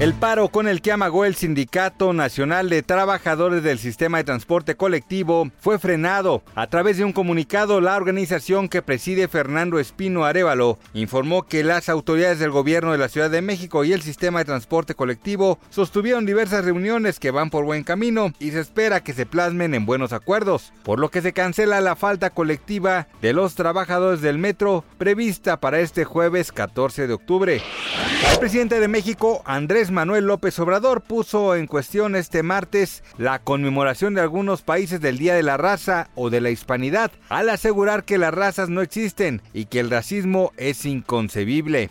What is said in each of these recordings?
El paro con el que amagó el Sindicato Nacional de Trabajadores del Sistema de Transporte Colectivo fue frenado. A través de un comunicado, la organización que preside Fernando Espino Arevalo informó que las autoridades del gobierno de la Ciudad de México y el sistema de transporte colectivo sostuvieron diversas reuniones que van por buen camino y se espera que se plasmen en buenos acuerdos, por lo que se cancela la falta colectiva de los trabajadores del metro prevista para este jueves 14 de octubre. El presidente de México, Andrés Manuel López Obrador puso en cuestión este martes la conmemoración de algunos países del Día de la Raza o de la Hispanidad, al asegurar que las razas no existen y que el racismo es inconcebible.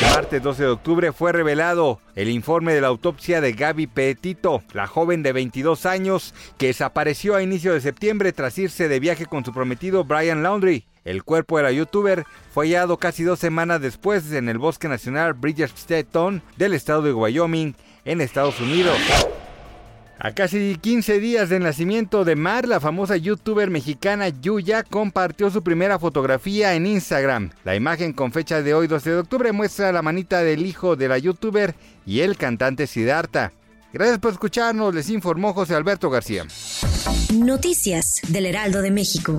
El martes 12 de octubre fue revelado el informe de la autopsia de Gaby Petito, la joven de 22 años que desapareció a inicio de septiembre tras irse de viaje con su prometido Brian Laundry. El cuerpo de la youtuber fue hallado casi dos semanas después en el Bosque Nacional Bridgestone del estado de Wyoming, en Estados Unidos. A casi 15 días del nacimiento de Mar, la famosa youtuber mexicana Yuya compartió su primera fotografía en Instagram. La imagen con fecha de hoy 12 de octubre muestra la manita del hijo de la youtuber y el cantante Siddhartha. Gracias por escucharnos, les informó José Alberto García. Noticias del Heraldo de México.